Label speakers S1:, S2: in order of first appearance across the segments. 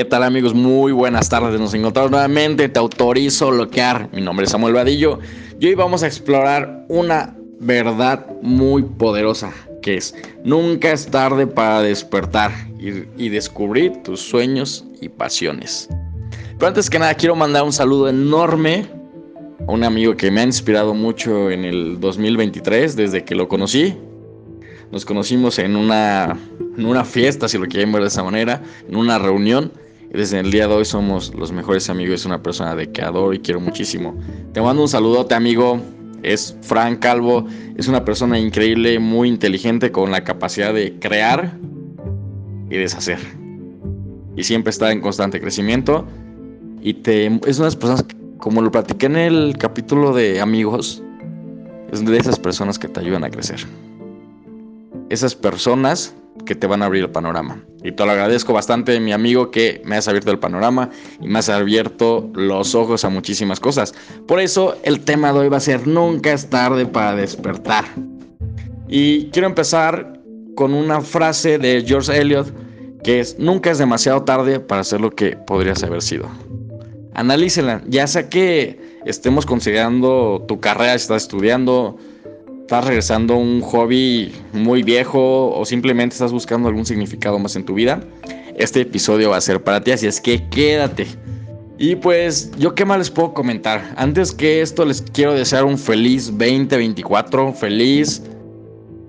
S1: ¿Qué tal amigos? Muy buenas tardes. Nos encontramos nuevamente. Te autorizo bloquear. Mi nombre es Samuel Vadillo y hoy vamos a explorar una verdad muy poderosa que es nunca es tarde para despertar y, y descubrir tus sueños y pasiones. Pero antes que nada quiero mandar un saludo enorme a un amigo que me ha inspirado mucho en el 2023 desde que lo conocí. Nos conocimos en una en una fiesta, si lo quieren ver de esa manera, en una reunión. Desde el día de hoy somos los mejores amigos. Es una persona de que adoro y quiero muchísimo. Te mando un saludote, amigo. Es Frank Calvo. Es una persona increíble, muy inteligente, con la capacidad de crear y deshacer. Y siempre está en constante crecimiento. Y te, es una de las personas, como lo platiqué en el capítulo de amigos, es de esas personas que te ayudan a crecer. Esas personas que te van a abrir el panorama. Y te lo agradezco bastante, mi amigo, que me has abierto el panorama y me has abierto los ojos a muchísimas cosas. Por eso el tema de hoy va a ser Nunca es tarde para despertar. Y quiero empezar con una frase de George Eliot que es Nunca es demasiado tarde para hacer lo que podrías haber sido. Analícela, ya sea que estemos considerando tu carrera, estás estudiando, estás regresando a un hobby muy viejo o simplemente estás buscando algún significado más en tu vida, este episodio va a ser para ti, así es que quédate. Y pues, yo qué más les puedo comentar. Antes que esto, les quiero desear un feliz 2024, feliz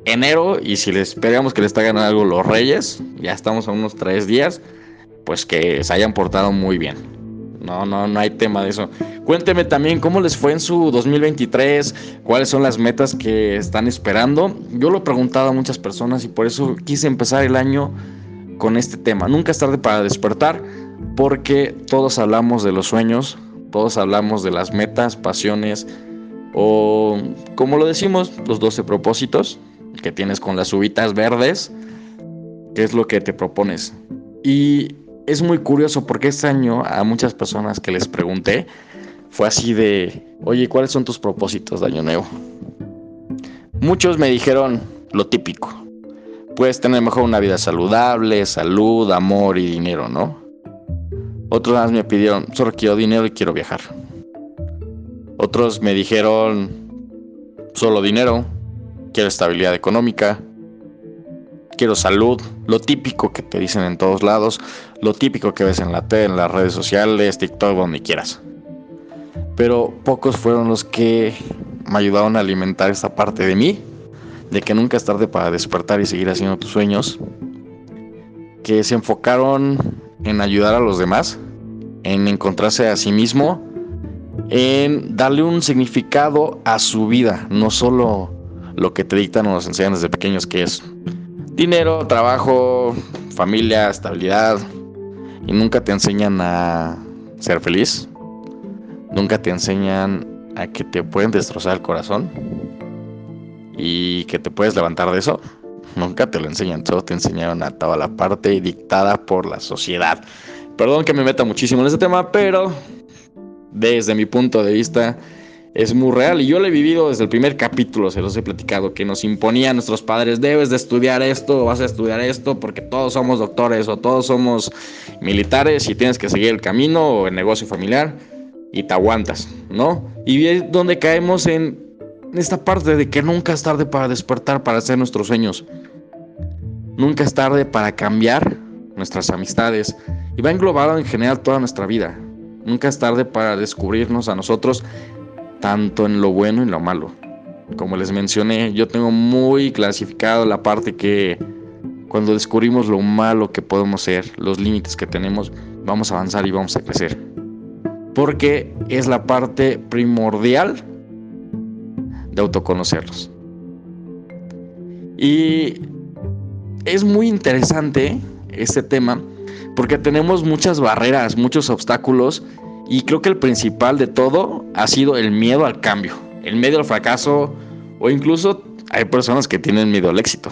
S1: enero. Y si les esperamos que les traigan algo los Reyes, ya estamos a unos tres días, pues que se hayan portado muy bien. No, no, no hay tema de eso. Cuénteme también cómo les fue en su 2023, cuáles son las metas que están esperando. Yo lo he preguntado a muchas personas y por eso quise empezar el año con este tema. Nunca es tarde para despertar porque todos hablamos de los sueños, todos hablamos de las metas, pasiones o como lo decimos, los 12 propósitos que tienes con las uvitas verdes, qué es lo que te propones. Y es muy curioso porque este año a muchas personas que les pregunté fue así de, oye, ¿cuáles son tus propósitos de año nuevo? Muchos me dijeron lo típico. Puedes tener mejor una vida saludable, salud, amor y dinero, ¿no? Otros más me pidieron, solo quiero dinero y quiero viajar. Otros me dijeron, solo dinero, quiero estabilidad económica, quiero salud, lo típico que te dicen en todos lados, lo típico que ves en la tele, en las redes sociales, TikTok, donde quieras. Pero pocos fueron los que me ayudaron a alimentar esta parte de mí, de que nunca es tarde para despertar y seguir haciendo tus sueños, que se enfocaron en ayudar a los demás, en encontrarse a sí mismo, en darle un significado a su vida, no solo lo que te dictan o nos enseñan desde pequeños, que es dinero, trabajo, familia, estabilidad. Y nunca te enseñan a ser feliz. Nunca te enseñan a que te pueden destrozar el corazón. Y que te puedes levantar de eso. Nunca te lo enseñan. Solo te enseñaron a toda la parte dictada por la sociedad. Perdón que me meta muchísimo en este tema, pero desde mi punto de vista es muy real y yo lo he vivido desde el primer capítulo, se los he platicado, que nos imponían nuestros padres, debes de estudiar esto, vas a estudiar esto, porque todos somos doctores o todos somos militares y tienes que seguir el camino o el negocio familiar y te aguantas, ¿no? Y es donde caemos en esta parte de que nunca es tarde para despertar, para hacer nuestros sueños. Nunca es tarde para cambiar nuestras amistades y va englobado en general toda nuestra vida. Nunca es tarde para descubrirnos a nosotros tanto en lo bueno y en lo malo. Como les mencioné, yo tengo muy clasificado la parte que cuando descubrimos lo malo que podemos ser, los límites que tenemos, vamos a avanzar y vamos a crecer. Porque es la parte primordial de autoconocerlos. Y es muy interesante este tema porque tenemos muchas barreras, muchos obstáculos y creo que el principal de todo ha sido el miedo al cambio, el miedo al fracaso o incluso hay personas que tienen miedo al éxito.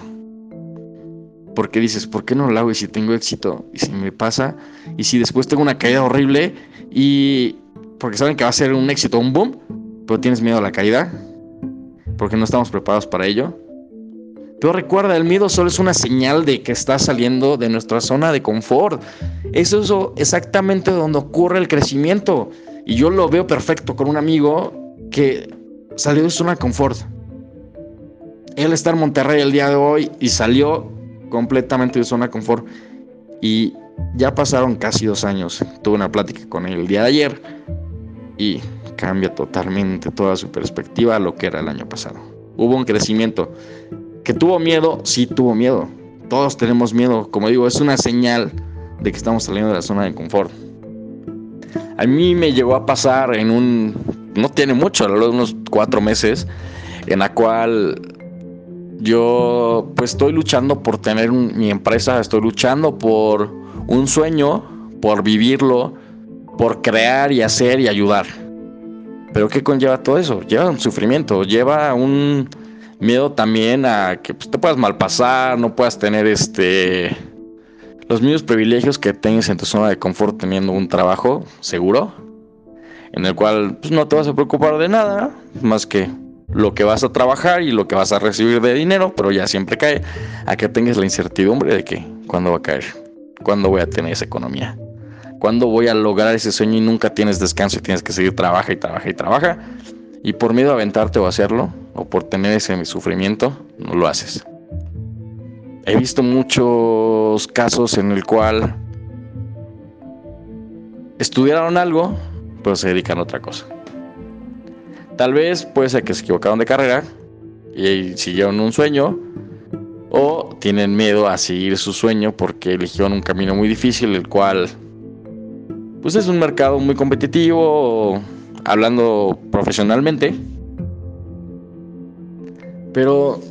S1: Porque dices, ¿por qué no lo hago? Y si tengo éxito, y si me pasa, y si después tengo una caída horrible, y porque saben que va a ser un éxito, un boom, pero tienes miedo a la caída, porque no estamos preparados para ello. Pero recuerda, el miedo solo es una señal de que estás saliendo de nuestra zona de confort. Eso es exactamente donde ocurre el crecimiento. Y yo lo veo perfecto con un amigo que salió de su zona de confort. Él está en Monterrey el día de hoy y salió completamente de zona de confort. Y ya pasaron casi dos años. Tuve una plática con él el día de ayer y cambia totalmente toda su perspectiva a lo que era el año pasado. Hubo un crecimiento. Que tuvo miedo, sí tuvo miedo. Todos tenemos miedo. Como digo, es una señal de que estamos saliendo de la zona de confort. A mí me llegó a pasar en un, no tiene mucho, a lo largo de unos cuatro meses, en la cual yo pues estoy luchando por tener mi empresa, estoy luchando por un sueño, por vivirlo, por crear y hacer y ayudar. Pero ¿qué conlleva todo eso? Lleva un sufrimiento, lleva un miedo también a que pues, te puedas malpasar, no puedas tener este los mismos privilegios que tengas en tu zona de confort teniendo un trabajo seguro, en el cual pues, no te vas a preocupar de nada, más que lo que vas a trabajar y lo que vas a recibir de dinero, pero ya siempre cae a que tengas la incertidumbre de que cuándo va a caer, cuándo voy a tener esa economía, cuándo voy a lograr ese sueño y nunca tienes descanso y tienes que seguir trabaja y trabaja y trabaja. Y por miedo a aventarte o hacerlo, o por tener ese sufrimiento, no lo haces. He visto muchos casos en el cual estudiaron algo, pero se dedican a otra cosa. Tal vez puede ser que se equivocaron de carrera y siguieron un sueño o tienen miedo a seguir su sueño porque eligieron un camino muy difícil, el cual pues es un mercado muy competitivo, hablando profesionalmente. Pero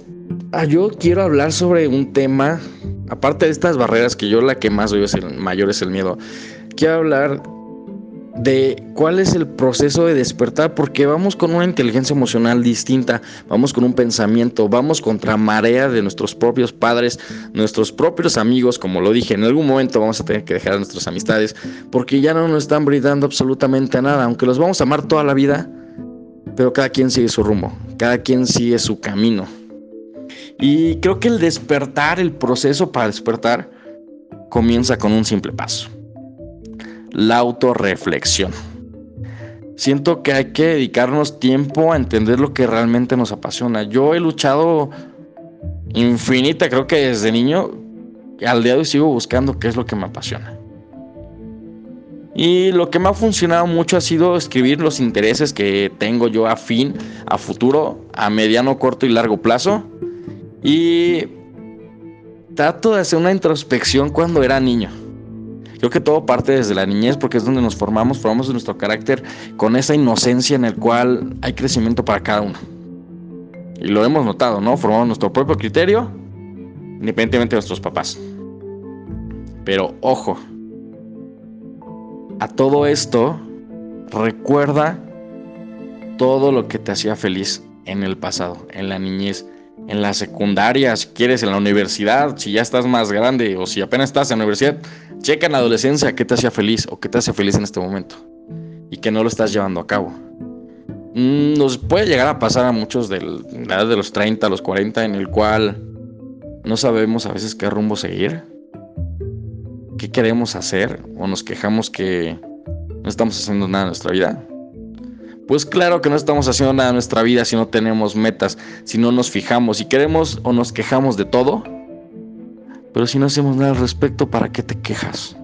S1: ah, yo quiero hablar sobre un tema, aparte de estas barreras que yo la que más veo es el mayor es el miedo. Quiero hablar de cuál es el proceso de despertar, porque vamos con una inteligencia emocional distinta, vamos con un pensamiento, vamos contra marea de nuestros propios padres, nuestros propios amigos, como lo dije, en algún momento vamos a tener que dejar a nuestras amistades, porque ya no nos están brindando absolutamente nada, aunque los vamos a amar toda la vida, pero cada quien sigue su rumbo, cada quien sigue su camino. Y creo que el despertar, el proceso para despertar, comienza con un simple paso la autorreflexión. Siento que hay que dedicarnos tiempo a entender lo que realmente nos apasiona. Yo he luchado infinita, creo que desde niño, al día de hoy sigo buscando qué es lo que me apasiona. Y lo que me ha funcionado mucho ha sido escribir los intereses que tengo yo a fin, a futuro, a mediano, corto y largo plazo. Y trato de hacer una introspección cuando era niño. Creo que todo parte desde la niñez porque es donde nos formamos, formamos nuestro carácter con esa inocencia en el cual hay crecimiento para cada uno. Y lo hemos notado, ¿no? Formamos nuestro propio criterio independientemente de nuestros papás. Pero ojo, a todo esto recuerda todo lo que te hacía feliz en el pasado, en la niñez, en la secundaria, si quieres, en la universidad, si ya estás más grande o si apenas estás en la universidad, checa en la adolescencia qué te hacía feliz o qué te hace feliz en este momento y que no lo estás llevando a cabo. Mm, nos puede llegar a pasar a muchos de la edad de los 30, a los 40, en el cual no sabemos a veces qué rumbo seguir, qué queremos hacer o nos quejamos que no estamos haciendo nada en nuestra vida. Pues claro que no estamos haciendo nada en nuestra vida si no tenemos metas, si no nos fijamos, si queremos o nos quejamos de todo. Pero si no hacemos nada al respecto, ¿para qué te quejas?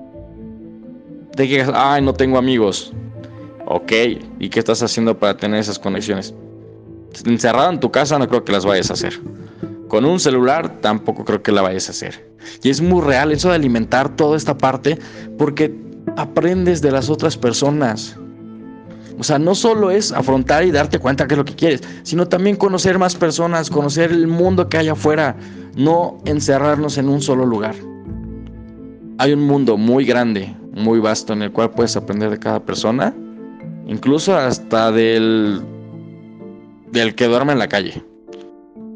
S1: Te quejas, ay, no tengo amigos. Ok, ¿y qué estás haciendo para tener esas conexiones? Encerrado en tu casa no creo que las vayas a hacer. Con un celular tampoco creo que la vayas a hacer. Y es muy real eso de alimentar toda esta parte porque aprendes de las otras personas. O sea, no solo es afrontar y darte cuenta que es lo que quieres, sino también conocer más personas, conocer el mundo que hay afuera, no encerrarnos en un solo lugar. Hay un mundo muy grande, muy vasto en el cual puedes aprender de cada persona, incluso hasta del del que duerme en la calle,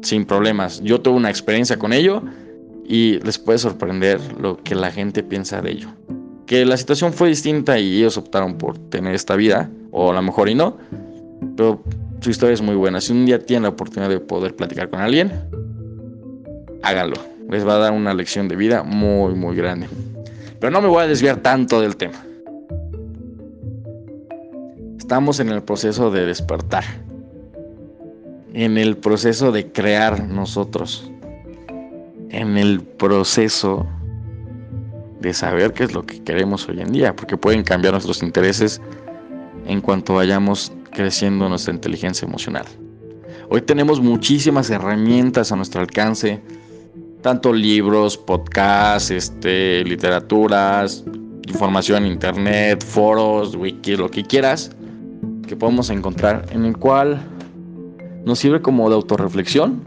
S1: sin problemas. Yo tuve una experiencia con ello y les puede sorprender lo que la gente piensa de ello. Que la situación fue distinta y ellos optaron por tener esta vida o a lo mejor y no, pero su historia es muy buena. Si un día tienen la oportunidad de poder platicar con alguien, háganlo. Les va a dar una lección de vida muy, muy grande. Pero no me voy a desviar tanto del tema. Estamos en el proceso de despertar. En el proceso de crear nosotros. En el proceso de saber qué es lo que queremos hoy en día. Porque pueden cambiar nuestros intereses en cuanto vayamos creciendo nuestra inteligencia emocional. Hoy tenemos muchísimas herramientas a nuestro alcance, tanto libros, podcasts, este, literaturas, información en internet, foros, wiki, lo que quieras, que podemos encontrar, en el cual nos sirve como de autorreflexión,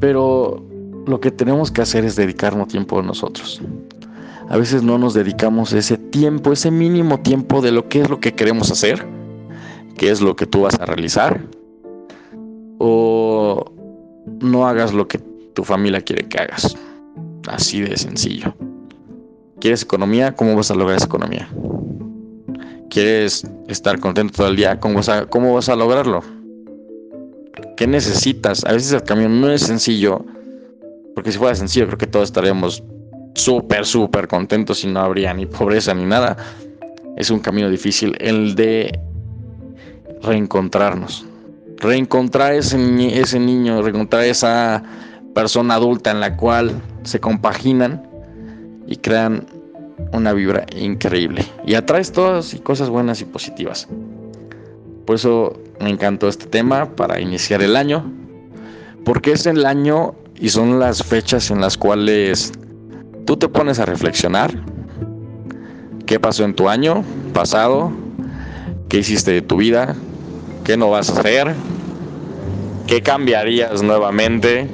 S1: pero lo que tenemos que hacer es dedicarnos tiempo a nosotros. A veces no nos dedicamos ese tiempo, ese mínimo tiempo de lo que es lo que queremos hacer, qué es lo que tú vas a realizar, o no hagas lo que tu familia quiere que hagas. Así de sencillo. ¿Quieres economía? ¿Cómo vas a lograr esa economía? ¿Quieres estar contento todo el día? ¿Cómo vas a, cómo vas a lograrlo? ¿Qué necesitas? A veces el camino no es sencillo, porque si fuera sencillo creo que todos estaríamos súper, súper contentos y no habría ni pobreza ni nada. Es un camino difícil el de reencontrarnos. Reencontrar ese, ese niño, reencontrar esa persona adulta en la cual se compaginan y crean una vibra increíble. Y atraes todas y cosas buenas y positivas. Por eso me encantó este tema para iniciar el año. Porque es el año y son las fechas en las cuales tú te pones a reflexionar qué pasó en tu año pasado, qué hiciste de tu vida, qué no vas a hacer, qué cambiarías nuevamente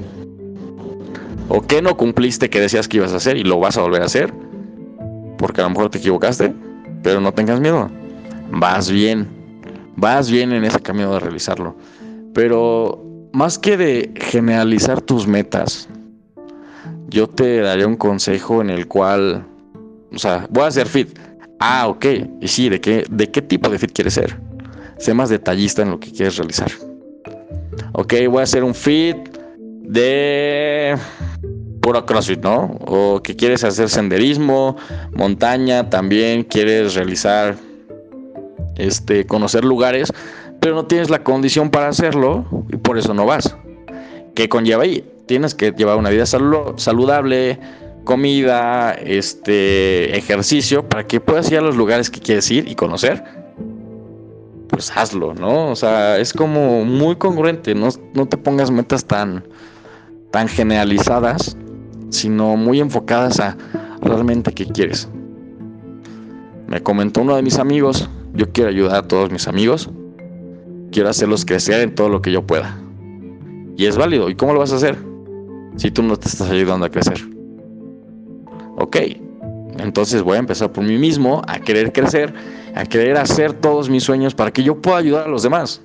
S1: o qué no cumpliste que decías que ibas a hacer y lo vas a volver a hacer, porque a lo mejor te equivocaste, pero no tengas miedo, vas bien, vas bien en ese camino de realizarlo, pero más que de generalizar tus metas, yo te daría un consejo en el cual, o sea, voy a hacer fit. Ah, ok. Y sí, ¿de qué, de qué tipo de fit quieres ser? Sé más detallista en lo que quieres realizar. Ok, voy a hacer un fit de puro CrossFit, ¿no? O que quieres hacer senderismo, montaña, también quieres realizar, este, conocer lugares, pero no tienes la condición para hacerlo y por eso no vas. ¿Qué conlleva ahí? tienes que llevar una vida saludable, comida, este, ejercicio, para que puedas ir a los lugares que quieres ir y conocer. Pues hazlo, ¿no? O sea, es como muy congruente, no, no te pongas metas tan, tan generalizadas, sino muy enfocadas a realmente qué quieres. Me comentó uno de mis amigos, yo quiero ayudar a todos mis amigos, quiero hacerlos crecer en todo lo que yo pueda. Y es válido. ¿Y cómo lo vas a hacer? si tú no te estás ayudando a crecer. Ok, entonces voy a empezar por mí mismo a querer crecer, a querer hacer todos mis sueños para que yo pueda ayudar a los demás.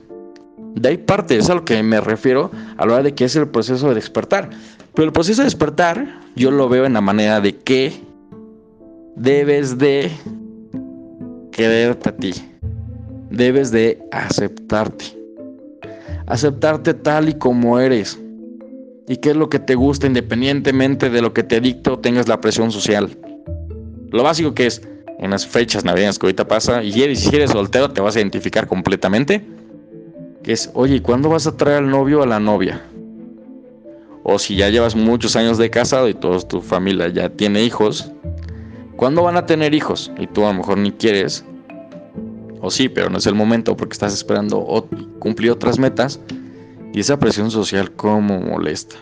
S1: De ahí parte, es a lo que me refiero a la hora de que es el proceso de despertar. Pero el proceso de despertar yo lo veo en la manera de que debes de quererte a ti. Debes de aceptarte. Aceptarte tal y como eres y qué es lo que te gusta independientemente de lo que te dicte o tengas la presión social. Lo básico que es, en las fechas navideñas que ahorita pasa, y si eres soltero te vas a identificar completamente, que es, oye, ¿cuándo vas a traer al novio o a la novia? O si ya llevas muchos años de casado y toda tu familia ya tiene hijos, ¿cuándo van a tener hijos? Y tú a lo mejor ni quieres, o sí, pero no es el momento porque estás esperando cumplir otras metas y esa presión social como molesta.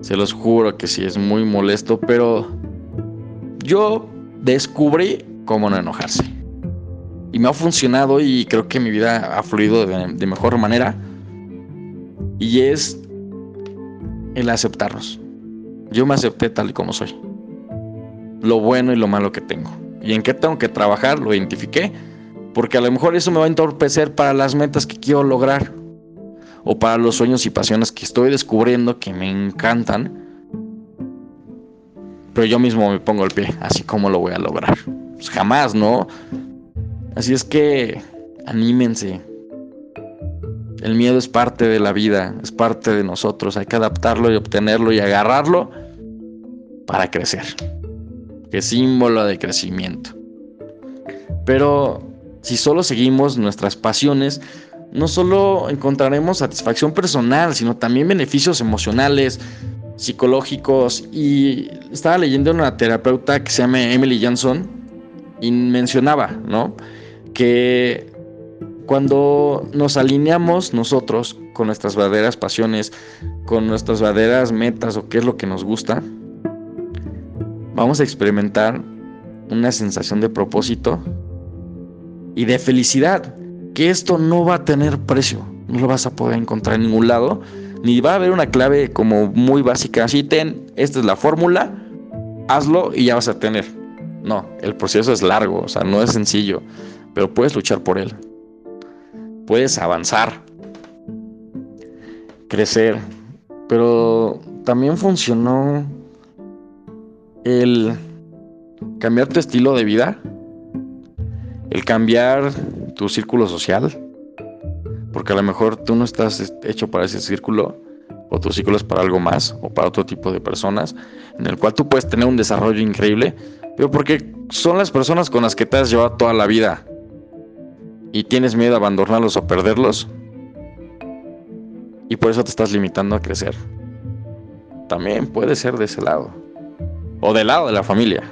S1: Se los juro que sí, es muy molesto, pero yo descubrí cómo no enojarse. Y me ha funcionado y creo que mi vida ha fluido de, mejor manera. Y es el aceptarnos. Yo me acepté tal y como soy. Lo bueno y lo malo que tengo. Y en qué tengo que trabajar, lo identifiqué. Porque a lo mejor eso me va a entorpecer para las metas que quiero lograr o para los sueños y pasiones que estoy descubriendo que me encantan. Pero yo mismo me pongo el pie, así como lo voy a lograr. Pues jamás, ¿no? Así es que anímense. El miedo es parte de la vida, es parte de nosotros. Hay que adaptarlo y obtenerlo y agarrarlo para crecer. Que símbolo de crecimiento. Pero si solo seguimos nuestras pasiones, no solo encontraremos satisfacción personal, sino también beneficios emocionales, psicológicos. Y estaba leyendo una terapeuta que se llama Emily Johnson y mencionaba, ¿no? Que cuando nos alineamos nosotros con nuestras verdaderas pasiones, con nuestras verdaderas metas o qué es lo que nos gusta, vamos a experimentar una sensación de propósito y de felicidad, que esto no va a tener precio, no lo vas a poder encontrar en ningún lado, ni va a haber una clave como muy básica, así ten, esta es la fórmula, hazlo y ya vas a tener. No, el proceso es largo, o sea, no es sencillo, pero puedes luchar por él puedes avanzar, crecer, pero también funcionó el cambiar tu estilo de vida, el cambiar tu círculo social, porque a lo mejor tú no estás hecho para ese círculo, o tu círculo es para algo más, o para otro tipo de personas, en el cual tú puedes tener un desarrollo increíble, pero porque son las personas con las que te has llevado toda la vida y tienes miedo a abandonarlos o perderlos y por eso te estás limitando a crecer. También puede ser de ese lado. O del lado de la familia,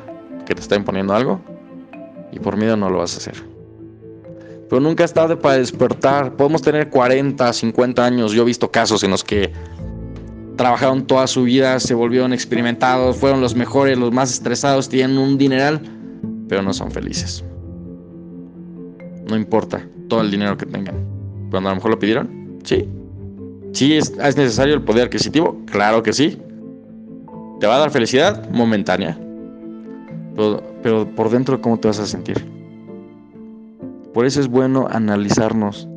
S1: que te está imponiendo algo y por miedo no lo vas a hacer. Pero nunca es tarde para despertar. Podemos tener 40, 50 años. Yo he visto casos en los que trabajaron toda su vida, se volvieron experimentados, fueron los mejores, los más estresados, tienen un dineral, pero no son felices. No importa todo el dinero que tengan. Cuando a lo mejor lo pidieron, sí. ¿Sí es, necesario el poder adquisitivo? Claro que sí. ¿Te va a dar felicidad? Momentánea. Pero, pero por dentro, ¿cómo te vas a sentir? Por eso es bueno analizarnos,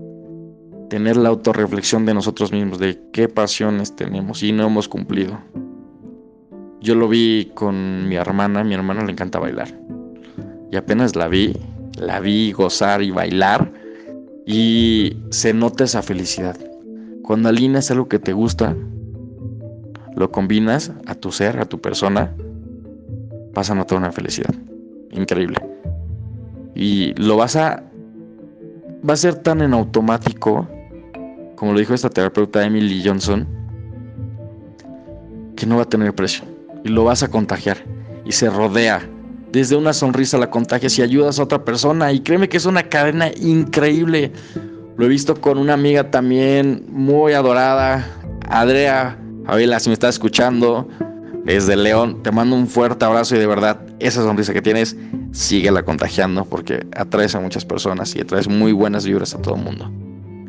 S1: tener la autorreflexión de nosotros mismos, de qué pasiones tenemos y no hemos cumplido. Yo lo vi con mi hermana, mi hermana le encanta bailar. Y apenas la vi, la vi gozar y bailar y se nota esa felicidad. Cuando alineas algo que te gusta, lo combinas a tu ser, a tu persona, vas a notar una felicidad increíble. Y lo vas a va a ser tan en automático, como lo dijo esta terapeuta Emily Johnson, que no va a tener precio y lo vas a contagiar y se rodea desde una sonrisa la contagias y ayudas a otra persona. Y créeme que es una cadena increíble. Lo he visto con una amiga también muy adorada, Andrea. Fabiola, si me estás escuchando desde León, te mando un fuerte abrazo y de verdad esa sonrisa que tienes, síguela contagiando porque atraes a muchas personas y atraes muy buenas vibras a todo el mundo.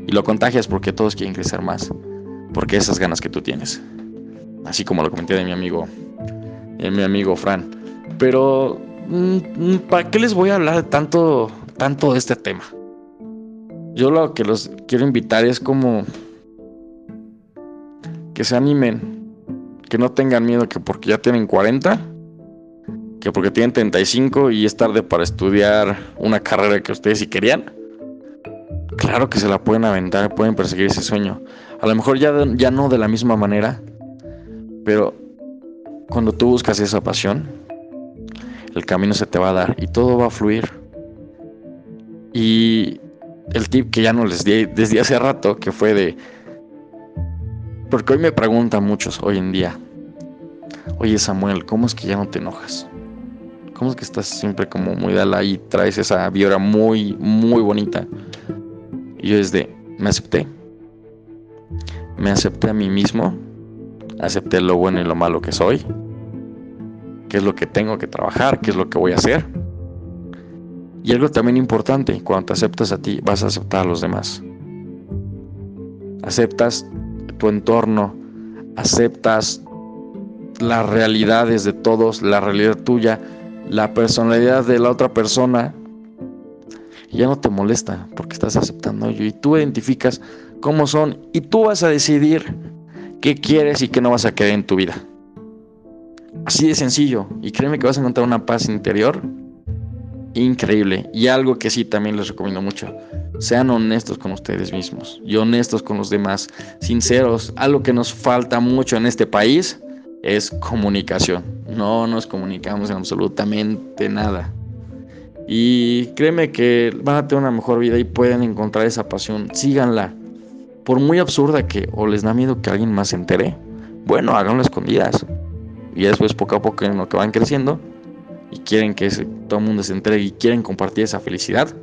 S1: Y lo contagias porque todos quieren crecer más, porque esas ganas que tú tienes. Así como lo comenté de mi amigo, de mi amigo Fran. Pero ¿para qué les voy a hablar tanto, tanto de este tema? Yo lo que los quiero invitar es como que se animen, que no tengan miedo que porque ya tienen 40, que porque tienen 35 y es tarde para estudiar una carrera que ustedes sí querían. Claro que se la pueden aventar, pueden perseguir ese sueño. A lo mejor ya, ya no de la misma manera, pero cuando tú buscas esa pasión, el camino se te va a dar y todo va a fluir. Y el tip que ya no les di desde hace rato, que fue de... Porque hoy me preguntan muchos, hoy en día, oye Samuel, ¿cómo es que ya no te enojas? ¿Cómo es que estás siempre como muy dala y traes esa vibra muy, muy bonita? Y yo desde, me acepté. Me acepté a mí mismo, acepté lo bueno y lo malo que soy qué es lo que tengo que trabajar, qué es lo que voy a hacer. Y algo también importante, cuando te aceptas a ti, vas a aceptar a los demás. Aceptas tu entorno, aceptas las realidades de todos, la realidad tuya, la personalidad de la otra persona. Y ya no te molesta porque estás aceptando ello y tú identificas cómo son y tú vas a decidir qué quieres y qué no vas a querer en tu vida. Así de sencillo. Y créeme que vas a encontrar una paz interior increíble. Y algo que sí también les recomiendo mucho. Sean honestos con ustedes mismos y honestos con los demás. Sinceros. Algo que nos falta mucho en este país es comunicación. No nos comunicamos en absolutamente nada. Y créeme que van a tener una mejor vida y pueden encontrar esa pasión. Síganla. Por muy absurda que o les da miedo que alguien más se entere, bueno, háganlo escondidas. Y después poco a poco en lo que van creciendo y quieren que todo el mundo se entere y quieren compartir esa felicidad,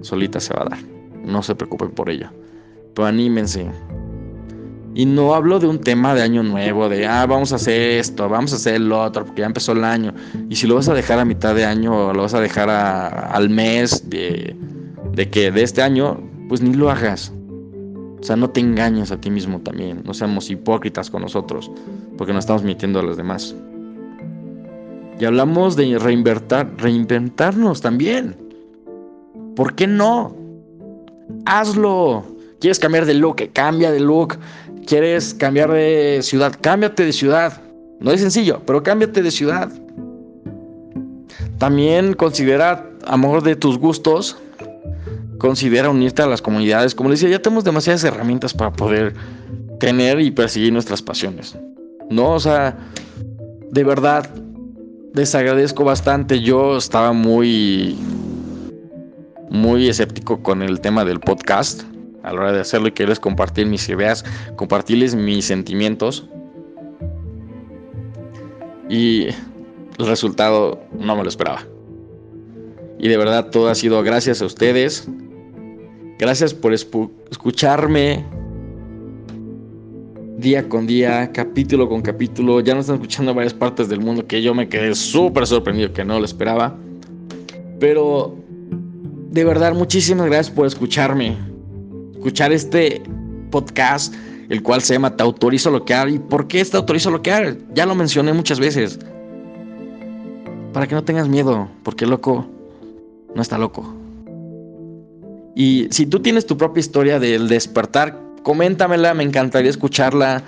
S1: solita se va a dar. No se preocupen por ello. Pero anímense. Y no hablo de un tema de año nuevo, de, ah, vamos a hacer esto, vamos a hacer lo otro, porque ya empezó el año. Y si lo vas a dejar a mitad de año lo vas a dejar al mes de, de que de este año, pues ni lo hagas. O sea, no te engañes a ti mismo también. No seamos hipócritas con nosotros, porque nos estamos mintiendo a los demás. Y hablamos de reinventar, reinventarnos también. ¿Por qué no? Hazlo. ¿Quieres cambiar de look? Cambia de look. ¿Quieres cambiar de ciudad? Cámbiate de ciudad. No es sencillo, pero cámbiate de ciudad. También considera, amor de tus gustos, considera unirte a las comunidades. Como les decía, ya tenemos demasiadas herramientas para poder tener y perseguir nuestras pasiones. No, o sea, de verdad, les agradezco bastante. Yo estaba muy, muy escéptico con el tema del podcast a la hora de hacerlo y quererles compartir mis ideas, compartirles mis sentimientos. Y el resultado no me lo esperaba. Y de verdad todo ha sido gracias a ustedes. Gracias por escucharme día con día, capítulo con capítulo. Ya nos están escuchando en varias partes del mundo que yo me quedé súper sorprendido, que no lo esperaba. Pero de verdad, muchísimas gracias por escucharme. Escuchar este podcast, el cual se llama Te autorizo bloquear. ¿Y por qué te autorizo bloquear? Ya lo mencioné muchas veces. Para que no tengas miedo, porque loco no está loco. Y si tú tienes tu propia historia del despertar, coméntamela, me encantaría escucharla.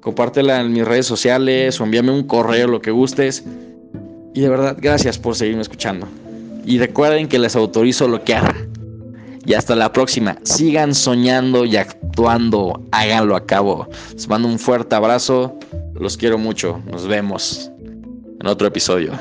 S1: Compártela en mis redes sociales o envíame un correo, lo que gustes. Y de verdad, gracias por seguirme escuchando. Y recuerden que les autorizo bloquear. Y hasta la próxima. Sigan soñando y actuando. Háganlo a cabo. Les mando un fuerte abrazo. Los quiero mucho. Nos vemos en otro episodio.